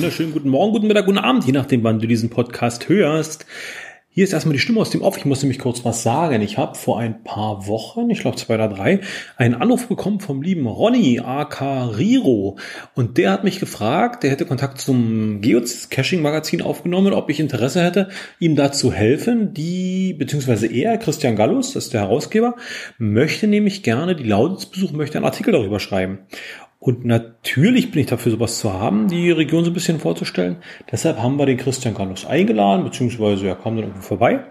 wunderschönen guten Morgen, guten Mittag, guten Abend, je nachdem, wann du diesen Podcast hörst. Hier ist erstmal die Stimme aus dem Off. Ich muss nämlich kurz was sagen. Ich habe vor ein paar Wochen, ich glaube zwei oder drei, einen Anruf bekommen vom lieben Ronny aka Riro. Und der hat mich gefragt, der hätte Kontakt zum Geocaching-Magazin aufgenommen, ob ich Interesse hätte, ihm da zu helfen. Die, beziehungsweise er, Christian Gallus, das ist der Herausgeber, möchte nämlich gerne die Lauditz besuchen, möchte einen Artikel darüber schreiben. Und natürlich bin ich dafür, sowas zu haben, die Region so ein bisschen vorzustellen. Deshalb haben wir den Christian Carlos eingeladen, beziehungsweise er kam dann irgendwo vorbei.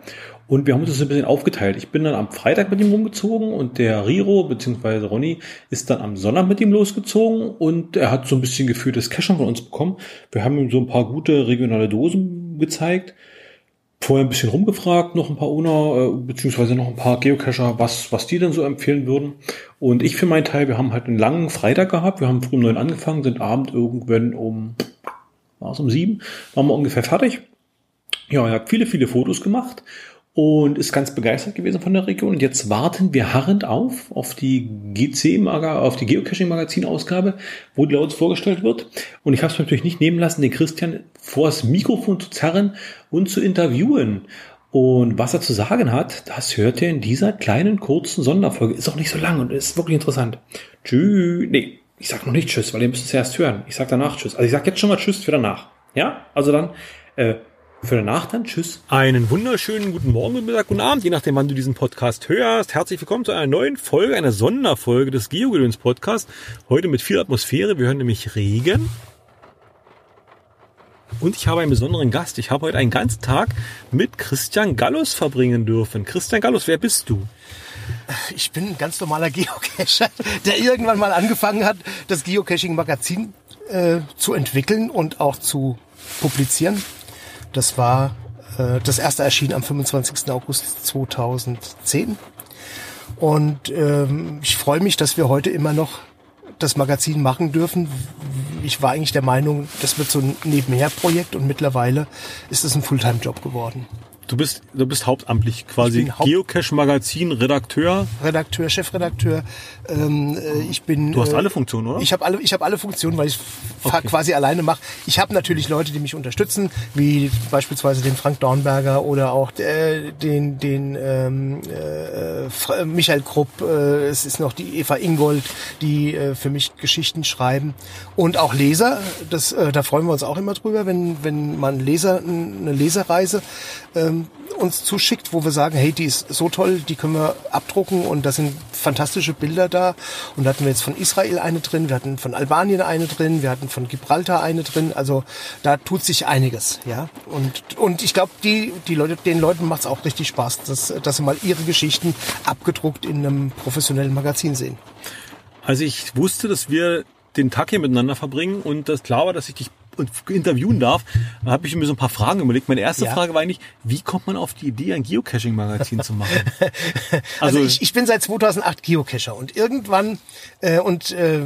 Und wir haben uns das ein bisschen aufgeteilt. Ich bin dann am Freitag mit ihm rumgezogen und der Riro, beziehungsweise Ronny, ist dann am Sonntag mit ihm losgezogen und er hat so ein bisschen gefühltes Caching von uns bekommen. Wir haben ihm so ein paar gute regionale Dosen gezeigt vorher ein bisschen rumgefragt, noch ein paar Owner, äh, beziehungsweise noch ein paar Geocacher, was, was die denn so empfehlen würden. Und ich für meinen Teil, wir haben halt einen langen Freitag gehabt, wir haben früh um neun angefangen, sind Abend irgendwann um, war es um sieben, waren wir ungefähr fertig. Ja, er hat viele, viele Fotos gemacht und ist ganz begeistert gewesen von der Region. Und jetzt warten wir harrend auf, auf die GC, auf die Geocaching-Magazin-Ausgabe, wo die Lautz vorgestellt wird. Und ich habe es natürlich nicht nehmen lassen, den Christian vor das Mikrofon zu zerren und zu interviewen. Und was er zu sagen hat, das hört ihr in dieser kleinen, kurzen Sonderfolge. Ist auch nicht so lang und ist wirklich interessant. Tschüss. Nee, ich sag noch nicht Tschüss, weil ihr müsst es erst hören. Ich sag danach Tschüss. Also ich sag jetzt schon mal Tschüss für danach. Ja? Also dann, äh, für danach dann Tschüss. Einen wunderschönen guten Morgen, guten Mittag, guten Abend, je nachdem, wann du diesen Podcast hörst. Herzlich willkommen zu einer neuen Folge, einer Sonderfolge des Geogedöns Podcast. Heute mit viel Atmosphäre. Wir hören nämlich Regen. Und ich habe einen besonderen Gast. Ich habe heute einen ganzen Tag mit Christian Gallus verbringen dürfen. Christian Gallus, wer bist du? Ich bin ein ganz normaler Geocacher, der irgendwann mal angefangen hat, das Geocaching-Magazin äh, zu entwickeln und auch zu publizieren. Das war, äh, das erste erschien am 25. August 2010. Und ähm, ich freue mich, dass wir heute immer noch das Magazin machen dürfen. Ich war eigentlich der Meinung, das wird so ein Nebenherprojekt und mittlerweile ist es ein Fulltime-Job geworden. Du bist, du bist hauptamtlich quasi Haupt Geocache-Magazin, Redakteur. Redakteur, Chefredakteur. Ähm, äh, ich bin. Du hast äh, alle Funktionen, oder? Ich habe alle, ich habe alle Funktionen, weil ich okay. quasi alleine mache. Ich habe natürlich Leute, die mich unterstützen, wie beispielsweise den Frank Dornberger oder auch äh, den, den ähm, äh, Michael Krupp. Äh, es ist noch die Eva Ingold, die äh, für mich Geschichten schreiben und auch Leser. Das, äh, da freuen wir uns auch immer drüber, wenn wenn man Leser eine Leserreise ähm, uns zuschickt, wo wir sagen, hey, die ist so toll, die können wir abdrucken und da sind fantastische Bilder da. Und da hatten wir jetzt von Israel eine drin, wir hatten von Albanien eine drin, wir hatten von Gibraltar eine drin. Also da tut sich einiges, ja. Und, und ich glaube, die, die Leute, den Leuten macht es auch richtig Spaß, dass, dass sie mal ihre Geschichten abgedruckt in einem professionellen Magazin sehen. Also ich wusste, dass wir den Tag hier miteinander verbringen und das klar war, dass ich dich und interviewen darf, habe ich mir so ein paar Fragen überlegt. Meine erste ja. Frage war eigentlich, wie kommt man auf die Idee, ein Geocaching-Magazin zu machen? Also, also ich, ich bin seit 2008 Geocacher und irgendwann äh, und äh,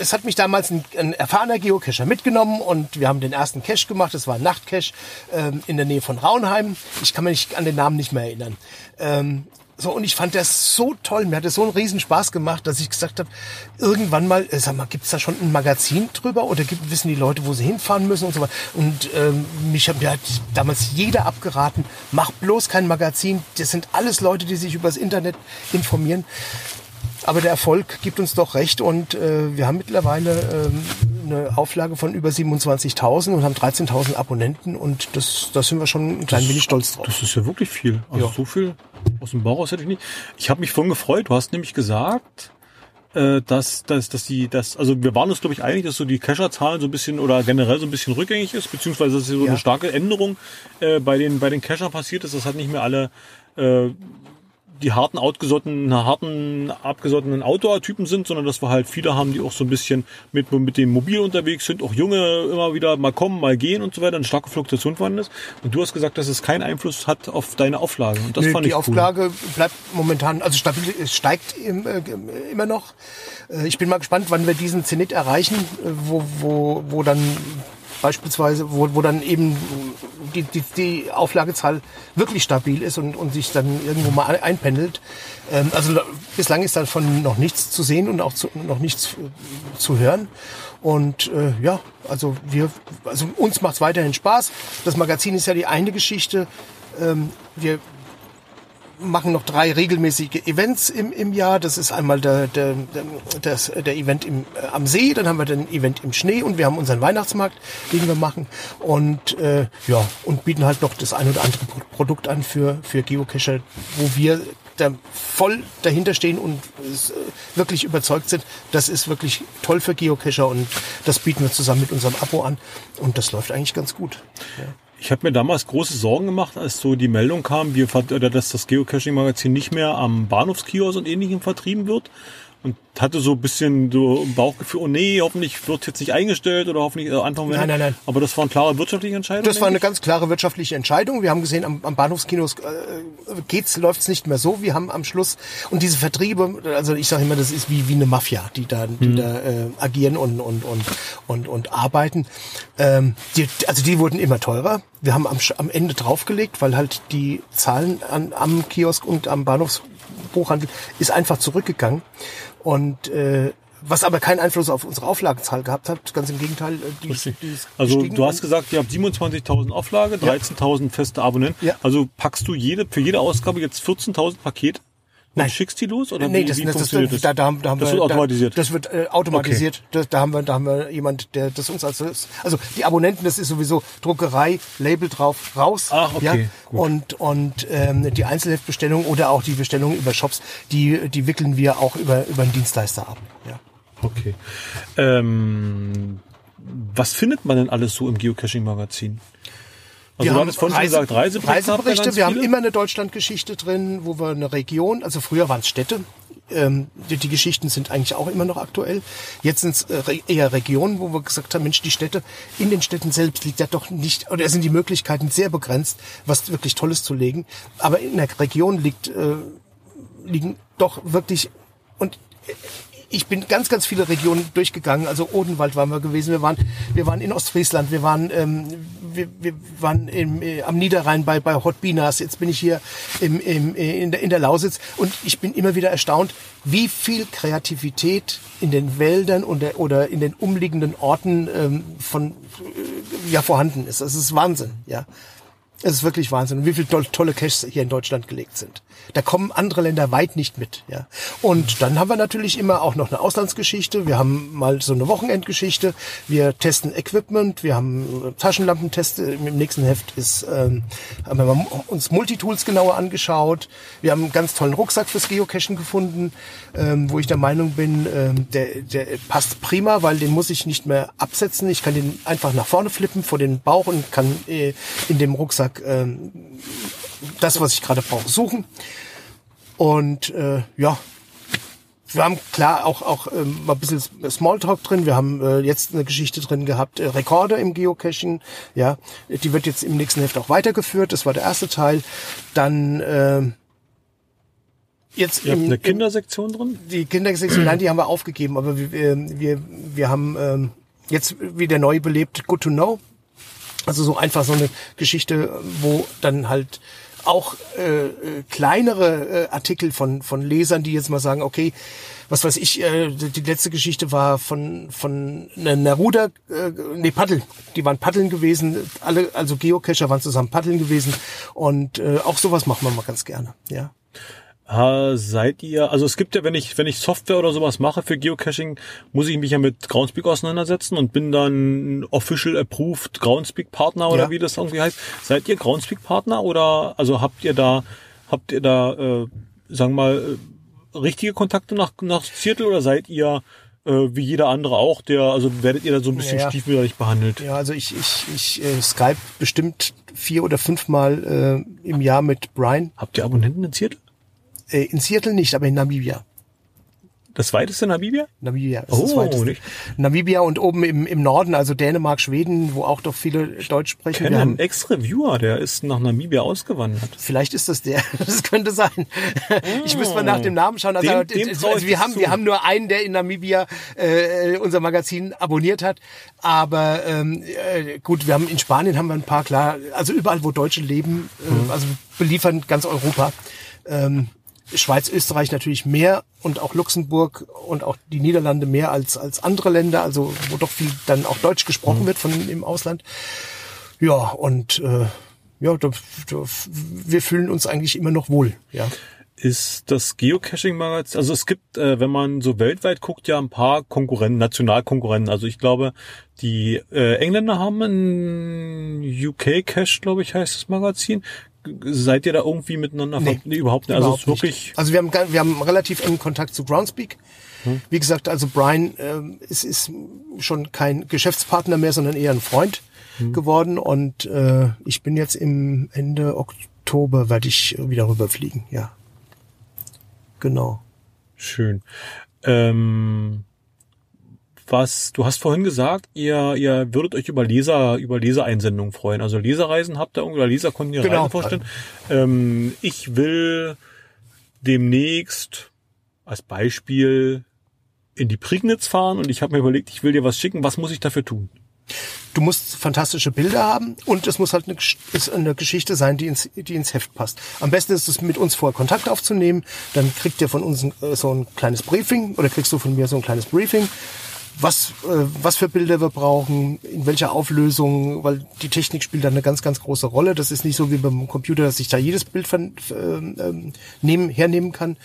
es hat mich damals ein, ein, erfahrener Geocacher mitgenommen und wir haben den ersten Cache gemacht. Das war ein Nachtcache ähm, in der Nähe von Raunheim. Ich kann mich an den Namen nicht mehr erinnern. Ähm, so, und ich fand das so toll. Mir hat es so einen riesen Spaß gemacht, dass ich gesagt habe, irgendwann mal, äh, sag mal, gibt's da schon ein Magazin drüber oder gibt, wissen die Leute, wo sie hinfahren müssen und so weiter. Und ähm, mich hat mir hat damals jeder abgeraten, mach bloß kein Magazin. Das sind alles Leute, die sich übers Internet informieren. Aber der Erfolg gibt uns doch recht und äh, wir haben mittlerweile ähm, eine Auflage von über 27.000 und haben 13.000 Abonnenten und das, da sind wir schon ein klein das, wenig stolz drauf. Das ist ja wirklich viel. Also ja. so viel aus dem Bauch aus hätte ich nicht. Ich habe mich vorhin gefreut. Du hast nämlich gesagt, äh, dass, dass, dass die, dass, also wir waren uns glaube ich einig, dass so die Cacher-Zahlen so ein bisschen oder generell so ein bisschen rückgängig ist, beziehungsweise dass so ja. eine starke Änderung äh, bei den bei den Cachern passiert ist. Das hat nicht mehr alle äh, die harten outgesottenen, harten abgesottenen Outdoor-Typen sind, sondern dass wir halt viele haben, die auch so ein bisschen mit, mit dem Mobil unterwegs sind, auch junge immer wieder mal kommen, mal gehen und so weiter, eine starke Fluktuation vorhanden ist. Und du hast gesagt, dass es keinen Einfluss hat auf deine Auflage. Und das nee, fand die ich Auflage cool. bleibt momentan, also stabil, es steigt im, äh, immer noch. Äh, ich bin mal gespannt, wann wir diesen Zenit erreichen, äh, wo, wo, wo dann beispielsweise, wo, wo dann eben die, die, die Auflagezahl wirklich stabil ist und, und sich dann irgendwo mal einpendelt. Ähm, also bislang ist davon noch nichts zu sehen und auch zu, noch nichts äh, zu hören. Und äh, ja, also wir, also uns macht es weiterhin Spaß. Das Magazin ist ja die eine Geschichte. Ähm, wir machen noch drei regelmäßige Events im, im Jahr. Das ist einmal der, der, der, der Event im, äh, am See, dann haben wir den Event im Schnee und wir haben unseren Weihnachtsmarkt, den wir machen. Und äh, ja, und bieten halt noch das ein oder andere Produkt an für, für Geocacher, wo wir da voll dahinter stehen und äh, wirklich überzeugt sind, das ist wirklich toll für Geocacher und das bieten wir zusammen mit unserem Abo an und das läuft eigentlich ganz gut. Ja. Ich habe mir damals große Sorgen gemacht, als so die Meldung kam, wir, dass das Geocaching-Magazin nicht mehr am Bahnhofskiosk und ähnlichem vertrieben wird und hatte so ein bisschen so ein Bauchgefühl, oh nee, hoffentlich wird jetzt nicht eingestellt oder hoffentlich äh, Anfang Nein, nein, nein. Aber das war eine klare wirtschaftliche Entscheidung. Das war eine ganz klare wirtschaftliche Entscheidung. Wir haben gesehen, am, am Bahnhofskino äh, geht's, läuft's nicht mehr so. Wir haben am Schluss und diese Vertriebe, also ich sage immer, das ist wie wie eine Mafia, die da, die hm. da äh, agieren und und und und und arbeiten. Ähm, die, also die wurden immer teurer. Wir haben am, am Ende draufgelegt, weil halt die Zahlen an, am Kiosk und am Bahnhofsbuchhandel ist einfach zurückgegangen. Und äh, was aber keinen Einfluss auf unsere Auflagenzahl gehabt hat, ganz im Gegenteil. Äh, die, die also du hast gesagt, ihr habt 27.000 Auflage, 13.000 ja. feste Abonnenten. Ja. Also packst du jede für jede Ausgabe jetzt 14.000 Pakete? Nein. schickst die los oder nee, wie, das, wie das, funktioniert das? Da, da, da haben das wir, wird automatisiert. Da, das wird äh, automatisiert. Okay. Das, da haben wir, da haben wir jemand, der das uns als also die Abonnenten, das ist sowieso Druckerei, Label drauf, raus. Ach, okay. Ja? Gut. Und und ähm, die Einzelheftbestellung oder auch die Bestellung über Shops, die die wickeln wir auch über über einen Dienstleister ab. Ja. Okay. Ähm, was findet man denn alles so im Geocaching-Magazin? Also wir haben vorhin Reise, gesagt, Reiseberichte. Reiseberichte wir haben immer eine Deutschlandgeschichte drin, wo wir eine Region, also früher waren es Städte, ähm, die, die, Geschichten sind eigentlich auch immer noch aktuell. Jetzt sind es äh, eher Regionen, wo wir gesagt haben, Mensch, die Städte, in den Städten selbst liegt ja doch nicht, oder sind die Möglichkeiten sehr begrenzt, was wirklich Tolles zu legen. Aber in der Region liegt, äh, liegen doch wirklich, und ich bin ganz, ganz viele Regionen durchgegangen. Also Odenwald waren wir gewesen, wir waren, wir waren in Ostfriesland, wir waren, ähm, wir, wir waren im, äh, am Niederrhein bei, bei Hotbinas, jetzt bin ich hier im, im, äh, in, der, in der Lausitz und ich bin immer wieder erstaunt, wie viel Kreativität in den Wäldern und der, oder in den umliegenden Orten ähm, von äh, ja vorhanden ist. Das ist Wahnsinn, ja. Es ist wirklich Wahnsinn, wie viele tolle Caches hier in Deutschland gelegt sind. Da kommen andere Länder weit nicht mit. Ja. Und dann haben wir natürlich immer auch noch eine Auslandsgeschichte. Wir haben mal so eine Wochenendgeschichte. Wir testen Equipment. Wir haben Taschenlampentests. Im nächsten Heft ist, ähm, haben wir uns Multitools genauer angeschaut. Wir haben einen ganz tollen Rucksack fürs Geocachen gefunden, ähm, wo ich der Meinung bin, ähm, der, der passt prima, weil den muss ich nicht mehr absetzen. Ich kann den einfach nach vorne flippen vor den Bauch und kann äh, in dem Rucksack ähm, das, was ich gerade brauche, suchen. Und äh, ja, wir haben klar auch auch ähm, mal ein bisschen Smalltalk drin. Wir haben äh, jetzt eine Geschichte drin gehabt, äh, Rekorde im Geocaching. Ja, die wird jetzt im nächsten Heft auch weitergeführt. Das war der erste Teil. Dann äh, jetzt Ihr im, eine Kindersektion drin? Die Kindersektion, nein, die haben wir aufgegeben. Aber wir wir wir haben ähm, jetzt wieder neu belebt. Good to know. Also so einfach so eine Geschichte, wo dann halt auch äh, äh, kleinere äh, Artikel von von Lesern, die jetzt mal sagen, okay, was weiß ich, äh, die letzte Geschichte war von von einer Ruder, äh, nee Paddel, die waren Paddeln gewesen, alle also Geocacher waren zusammen Paddeln gewesen. Und äh, auch sowas machen wir mal ganz gerne, ja. Uh, seid ihr, also es gibt ja, wenn ich, wenn ich Software oder sowas mache für Geocaching, muss ich mich ja mit Groundspeak auseinandersetzen und bin dann Official Approved Groundspeak Partner oder ja. wie das irgendwie heißt. Seid ihr Groundspeak Partner oder also habt ihr da, habt ihr da, äh, sagen wir mal, äh, richtige Kontakte nach, nach Seattle oder seid ihr äh, wie jeder andere auch, der, also werdet ihr da so ein bisschen ja, stiefmütterlich behandelt? Ja, also ich, ich, ich äh, Skype bestimmt vier oder fünfmal äh, im Jahr mit Brian. Habt ihr Abonnenten in Seattle? Äh, in Seattle nicht, aber in Namibia. Das weiteste Namibia? Namibia ist oh, das weiteste. Nicht. Namibia und oben im, im Norden, also Dänemark, Schweden, wo auch doch viele Deutsch sprechen. Ich kenne einen Ex-Reviewer, der ist nach Namibia ausgewandert. Vielleicht ist das der. Das könnte sein. Oh. Ich müsste mal nach dem Namen schauen. Also, dem, dem also wir, haben, wir haben nur einen, der in Namibia äh, unser Magazin abonniert hat. Aber ähm, äh, gut, wir haben in Spanien haben wir ein paar, klar, also überall, wo Deutsche leben, äh, mhm. also beliefern ganz Europa. Ähm, Schweiz, Österreich natürlich mehr und auch Luxemburg und auch die Niederlande mehr als, als andere Länder, also wo doch viel dann auch Deutsch gesprochen mhm. wird von im Ausland. Ja, und äh, ja, da, da, wir fühlen uns eigentlich immer noch wohl, ja. Ist das Geocaching-Magazin, also es gibt, äh, wenn man so weltweit guckt, ja ein paar Konkurrenten, Nationalkonkurrenten. Also ich glaube, die äh, Engländer haben ein UK Cache, glaube ich, heißt das Magazin seid ihr da irgendwie miteinander nee, nee, überhaupt nicht. Also ist wirklich. Nicht. Also wir haben wir haben relativ engen Kontakt zu Groundspeak. Hm. Wie gesagt, also Brian äh, ist, ist schon kein Geschäftspartner mehr, sondern eher ein Freund hm. geworden. Und äh, ich bin jetzt im Ende Oktober werde ich wieder rüberfliegen. Ja, genau. Schön. Ähm was, du hast vorhin gesagt, ihr, ihr würdet euch über Leser, über Lesereinsendungen freuen. Also Leserreisen habt ihr oder Leser konnten ihr genau. Reisen vorstellen. Ähm, ich will demnächst als Beispiel in die Prignitz fahren und ich habe mir überlegt, ich will dir was schicken. Was muss ich dafür tun? Du musst fantastische Bilder haben und es muss halt eine, eine, Geschichte sein, die ins, die ins Heft passt. Am besten ist es, mit uns vorher Kontakt aufzunehmen. Dann kriegt ihr von uns äh, so ein kleines Briefing oder kriegst du von mir so ein kleines Briefing was, äh, was für Bilder wir brauchen, in welcher Auflösung, weil die Technik spielt da eine ganz, ganz große Rolle. Das ist nicht so wie beim Computer, dass ich da jedes Bild von, äh, ähm, nehmen, hernehmen kann.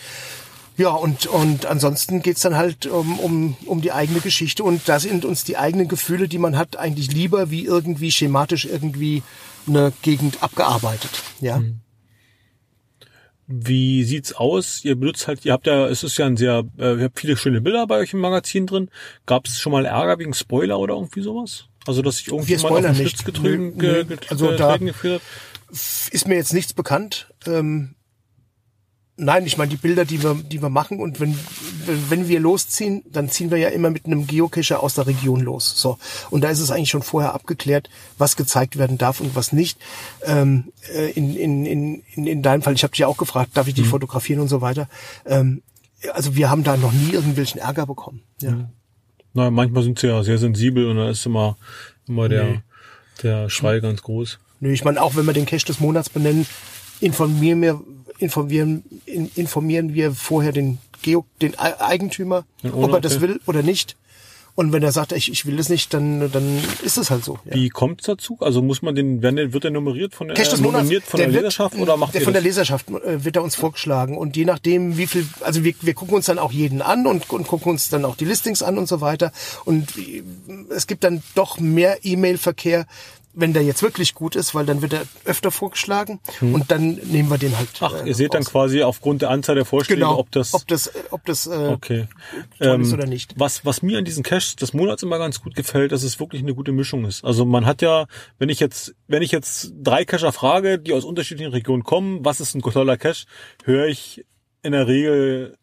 Ja, und, und ansonsten geht's dann halt um, um, um die eigene Geschichte und da sind uns die eigenen Gefühle, die man hat, eigentlich lieber wie irgendwie schematisch irgendwie eine Gegend abgearbeitet. Ja. Mhm. Wie sieht's aus? Ihr benutzt halt, ihr habt ja, es ist ja ein sehr, äh, ihr habt viele schöne Bilder bei euch im Magazin drin. Gab es schon mal Ärger wegen Spoiler oder irgendwie sowas? Also dass sich irgendwie mal auf den Schlitz getreten, ge, also da geführt hat? Ist mir jetzt nichts bekannt. Ähm, Nein, ich meine die Bilder, die wir, die wir machen und wenn wenn wir losziehen, dann ziehen wir ja immer mit einem Geocacher aus der Region los. So und da ist es eigentlich schon vorher abgeklärt, was gezeigt werden darf und was nicht. Ähm, äh, in, in, in, in, in deinem Fall, ich habe dich ja auch gefragt, darf ich die mhm. fotografieren und so weiter. Ähm, also wir haben da noch nie irgendwelchen Ärger bekommen. Ja. Mhm. Na, manchmal sind sie ja sehr sensibel und da ist immer immer der nee. der Schrei ganz groß. Nö, ich meine auch wenn wir den Cache des Monats benennen, informieren wir informieren, in, informieren wir vorher den, Geo, den Eigentümer, ob er das will oder nicht. Und wenn er sagt, ich, ich will das nicht, dann, dann ist es halt so. Ja. Wie kommt es dazu? Also muss man den, werden, wird der nummeriert von der, äh, nominiert von der, der Leserschaft oder macht der von der Leserschaft äh, wird er uns vorgeschlagen und je nachdem, wie viel, also wir, wir gucken uns dann auch jeden an und, und gucken uns dann auch die Listings an und so weiter. Und es gibt dann doch mehr E-Mail-Verkehr, wenn der jetzt wirklich gut ist, weil dann wird er öfter vorgeschlagen hm. und dann nehmen wir den halt. Ach, äh, ihr seht dann quasi aufgrund der Anzahl der Vorschläge, genau, ob das, ob das, ob das äh, okay. toll ist ähm, oder nicht. Was, was mir an diesen Caches des Monats immer ganz gut gefällt, dass es wirklich eine gute Mischung ist. Also man hat ja, wenn ich jetzt, wenn ich jetzt drei Cacher frage, die aus unterschiedlichen Regionen kommen, was ist ein toller Cache, höre ich in der Regel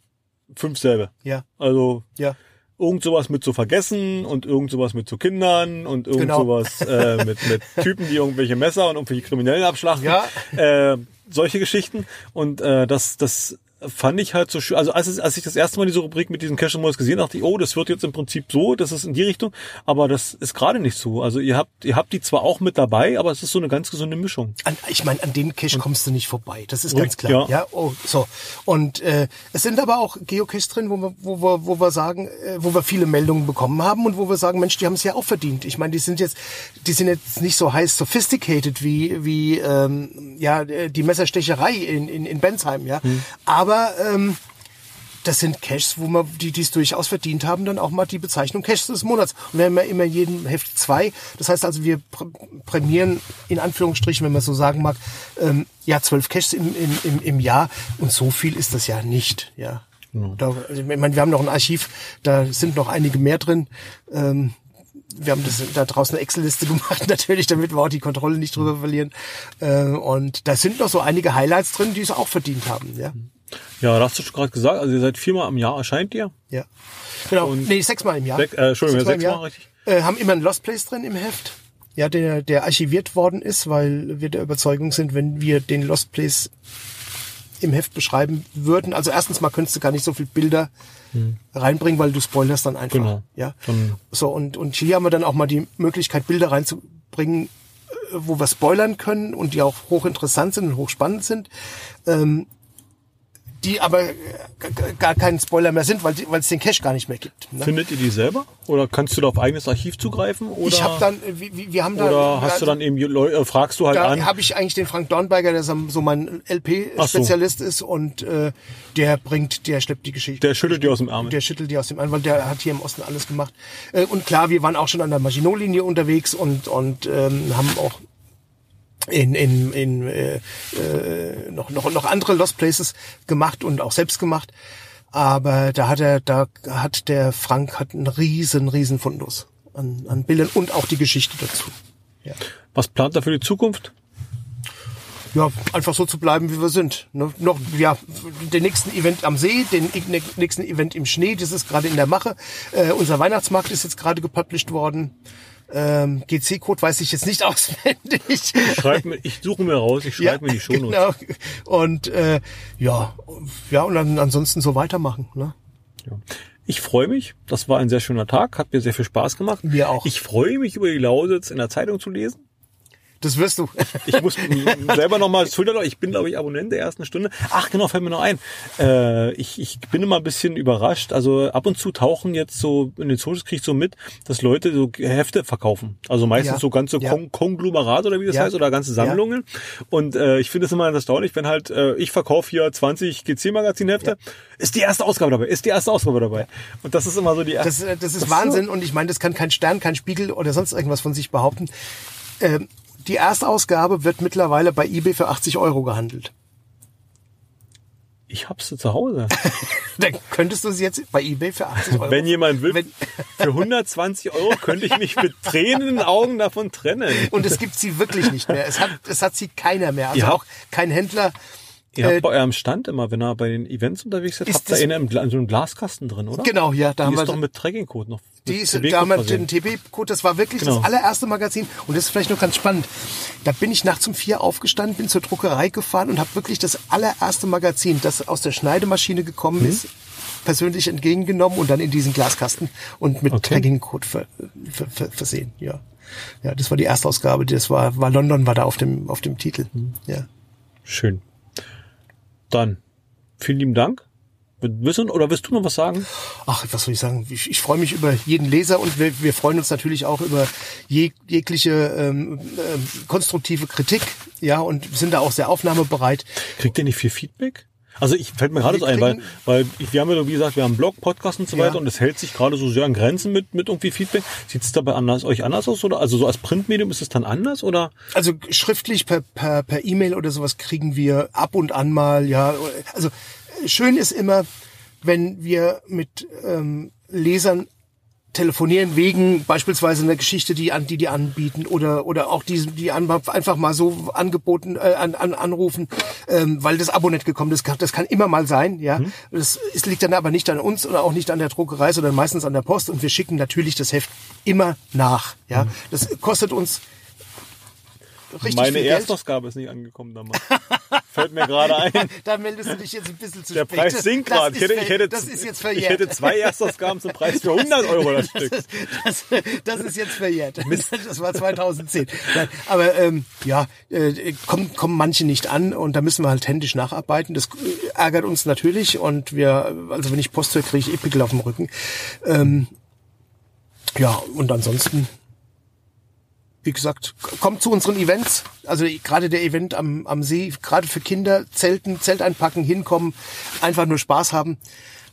fünf selbe. Ja. Also ja irgend sowas mit zu vergessen und irgend sowas mit zu Kindern und irgend genau. sowas äh, mit, mit Typen, die irgendwelche Messer und irgendwelche Kriminellen abschlachten. Ja. Äh, solche Geschichten. Und äh, das, das fand ich halt so schön. Also als, als ich das erste Mal diese Rubrik mit diesen Cash Models gesehen dachte ich, oh, das wird jetzt im Prinzip so, das ist in die Richtung, aber das ist gerade nicht so. Also ihr habt, ihr habt die zwar auch mit dabei, aber es ist so eine ganz gesunde Mischung. An, ich meine, an den Cache kommst du nicht vorbei. Das ist ganz klar. Ja, ja oh, so. Und äh, es sind aber auch Geocaches drin, wo wir, wo wir, wo wir sagen, äh, wo wir viele Meldungen bekommen haben und wo wir sagen, Mensch, die haben es ja auch verdient. Ich meine, die sind jetzt, die sind jetzt nicht so heiß sophisticated wie, wie ähm, ja die Messerstecherei in, in, in Bensheim, ja. Hm. Aber ähm, das sind Caches, wo man, die dies durchaus verdient haben, dann auch mal die Bezeichnung Caches des Monats. Und wir haben ja immer jeden Heft zwei. Das heißt also, wir prämieren in Anführungsstrichen, wenn man so sagen mag, ähm, ja zwölf Caches im, im, im Jahr. Und so viel ist das ja nicht. Ja. ja. Da, also, ich meine, wir haben noch ein Archiv, da sind noch einige mehr drin. Ähm, wir haben das da draußen eine Excel-Liste gemacht, natürlich, damit wir auch die Kontrolle nicht drüber verlieren. Äh, und da sind noch so einige Highlights drin, die es auch verdient haben. Ja. Ja, da hast du schon gerade gesagt, also ihr seid viermal im Jahr erscheint ihr. Ja. Genau. Und nee, sechsmal im Jahr. Sech, äh, Entschuldigung, sechsmal, sechsmal richtig. Äh, haben immer ein Lost Place drin im Heft. Ja, der, der archiviert worden ist, weil wir der Überzeugung sind, wenn wir den Lost Place im Heft beschreiben würden. Also erstens mal könntest du gar nicht so viel Bilder hm. reinbringen, weil du spoilerst dann einfach. Genau. Ja. Dann so und und hier haben wir dann auch mal die Möglichkeit Bilder reinzubringen, äh, wo wir spoilern können und die auch hochinteressant sind und hochspannend sind. Ähm, die aber gar keinen Spoiler mehr sind, weil es den Cache gar nicht mehr gibt. Ne? Findet ihr die selber? Oder kannst du da auf eigenes Archiv zugreifen? Oder, ich habe dann, wir, wir haben da... Oder hast du dann eben, äh, fragst du halt da an? Da habe ich eigentlich den Frank Dornberger, der so mein LP-Spezialist so. ist und äh, der bringt, der schleppt die Geschichte. Der schüttelt die aus dem Ärmel. Der schüttelt die aus dem Ärmel, weil der hat hier im Osten alles gemacht. Äh, und klar, wir waren auch schon an der Maginot-Linie unterwegs und, und ähm, haben auch in, in, in äh, äh, noch, noch, noch andere Lost Places gemacht und auch selbst gemacht. Aber da hat er, da hat der Frank hat einen riesen, riesen Fundus an, an Bildern und auch die Geschichte dazu. Ja. Was plant er für die Zukunft? Ja, einfach so zu bleiben, wie wir sind. Ne? Noch, ja, den nächsten Event am See, den nächsten Event im Schnee, das ist gerade in der Mache. Äh, unser Weihnachtsmarkt ist jetzt gerade gepublished worden. Ähm, GC-Code weiß ich jetzt nicht auswendig. Ich, schreib mir, ich suche mir raus, ich schreibe ja, mir die Shownotes. Genau. Und äh, ja, ja, und dann ansonsten so weitermachen. Ne? Ja. Ich freue mich. Das war ein sehr schöner Tag, hat mir sehr viel Spaß gemacht. Mir auch. Ich freue mich über die Lausitz in der Zeitung zu lesen. Das wirst du. ich muss selber nochmal schultern. Ich bin, glaube ich, Abonnent der ersten Stunde. Ach, genau, fällt mir noch ein. Äh, ich, ich bin immer ein bisschen überrascht. Also ab und zu tauchen jetzt so in den Socials kriege ich so mit, dass Leute so Hefte verkaufen. Also meistens ja. so ganze ja. Kon Konglomerat oder wie das ja. heißt oder ganze Sammlungen. Und äh, ich finde es immer erstaunlich, wenn halt äh, ich verkaufe hier 20 GC-Magazin-Hefte. Ist die erste Ausgabe dabei? Ist die erste Ausgabe dabei? Und das ist immer so die erste. Das, äh, das ist das Wahnsinn. So. Und ich meine, das kann kein Stern, kein Spiegel oder sonst irgendwas von sich behaupten. Ähm, die Erstausgabe wird mittlerweile bei eBay für 80 Euro gehandelt. Ich hab's zu Hause. Dann könntest du sie jetzt bei eBay für 80 Euro. Wenn jemand will, Wenn, für 120 Euro könnte ich mich mit Tränen in den Augen davon trennen. Und es gibt sie wirklich nicht mehr. Es hat, es hat sie keiner mehr. Also ja. auch kein Händler, Ihr habt äh, bei eurem Stand immer, wenn ihr bei den Events unterwegs seid, habt ihr in so einem Glaskasten drin, oder? Genau, ja. Da die haben ist wir doch mit Tracking-Code noch. Die ist, da haben wir den TB-Code, das war wirklich genau. das allererste Magazin. Und das ist vielleicht noch ganz spannend. Da bin ich nachts um vier aufgestanden, bin zur Druckerei gefahren und habe wirklich das allererste Magazin, das aus der Schneidemaschine gekommen mhm. ist, persönlich entgegengenommen und dann in diesen Glaskasten und mit okay. Tracking-Code ver, ver, ver, versehen, ja. Ja, das war die Erstausgabe, das war, war London, war da auf dem, auf dem Titel, mhm. ja. Schön. Dann vielen lieben Dank. Du, oder willst du noch was sagen? Ach, was soll ich sagen? Ich, ich freue mich über jeden Leser und wir, wir freuen uns natürlich auch über jeg, jegliche ähm, ähm, konstruktive Kritik. Ja, und sind da auch sehr aufnahmebereit. Kriegt ihr nicht viel Feedback? Also ich fällt mir gerade so ein, weil, weil ich, wir haben ja, wie gesagt, wir haben Blog, Podcast und so weiter ja. und es hält sich gerade so sehr an Grenzen mit, mit irgendwie Feedback. Sieht es dabei anders, euch anders aus oder? Also so als Printmedium ist es dann anders oder? Also schriftlich per, per, per E-Mail oder sowas kriegen wir ab und an mal, ja. Also schön ist immer, wenn wir mit ähm, Lesern telefonieren wegen beispielsweise einer Geschichte, die an die die anbieten oder oder auch die die einfach mal so angeboten äh, an, an, anrufen, ähm, weil das Abo nicht gekommen ist. Das kann, das kann immer mal sein, ja. Mhm. Das es liegt dann aber nicht an uns oder auch nicht an der Druckerei, sondern meistens an der Post und wir schicken natürlich das Heft immer nach, ja. Mhm. Das kostet uns richtig Meine Erstausgabe ist nicht angekommen damals. Fällt mir gerade ein. da meldest du dich jetzt ein bisschen zu Der spät. Der Preis sinkt gerade. Ich hätte, ich, hätte, das ist jetzt verjährt. ich hätte zwei Erstausgaben zum Preis für 100 Euro das Stück. Das, das, das ist jetzt verjährt. Mist. Das war 2010. Aber ähm, ja, äh, kommen, kommen manche nicht an und da müssen wir halt händisch nacharbeiten. Das ärgert uns natürlich und wir, also wenn ich Post höre, kriege ich Epickel auf dem Rücken. Ähm, ja, und ansonsten wie gesagt, kommt zu unseren Events. Also gerade der Event am, am See, gerade für Kinder, Zelten, Zelt einpacken, hinkommen, einfach nur Spaß haben.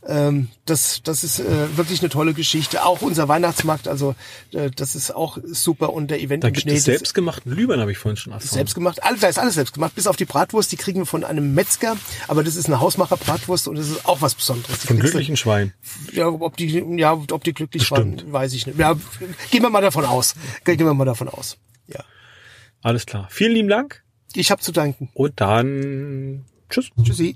Ähm, das, das ist äh, wirklich eine tolle Geschichte. Auch unser Weihnachtsmarkt, also äh, das ist auch super und der Event da im gibt Schnee. Es selbstgemachten Glühwein habe ich vorhin schon erfahren. Selbstgemacht, alles, da ist alles selbst gemacht, bis auf die Bratwurst, die kriegen wir von einem Metzger, aber das ist eine Hausmacher-Bratwurst und das ist auch was Besonderes. Die von glücklichen Schwein. Ja, ob die, ja, ob die glücklich Bestimmt. waren, weiß ich nicht. Ja, gehen wir mal davon aus. Gehen wir mal davon aus. Ja. Alles klar. Vielen lieben Dank. Ich habe zu danken. Und dann tschüss. Tschüssi.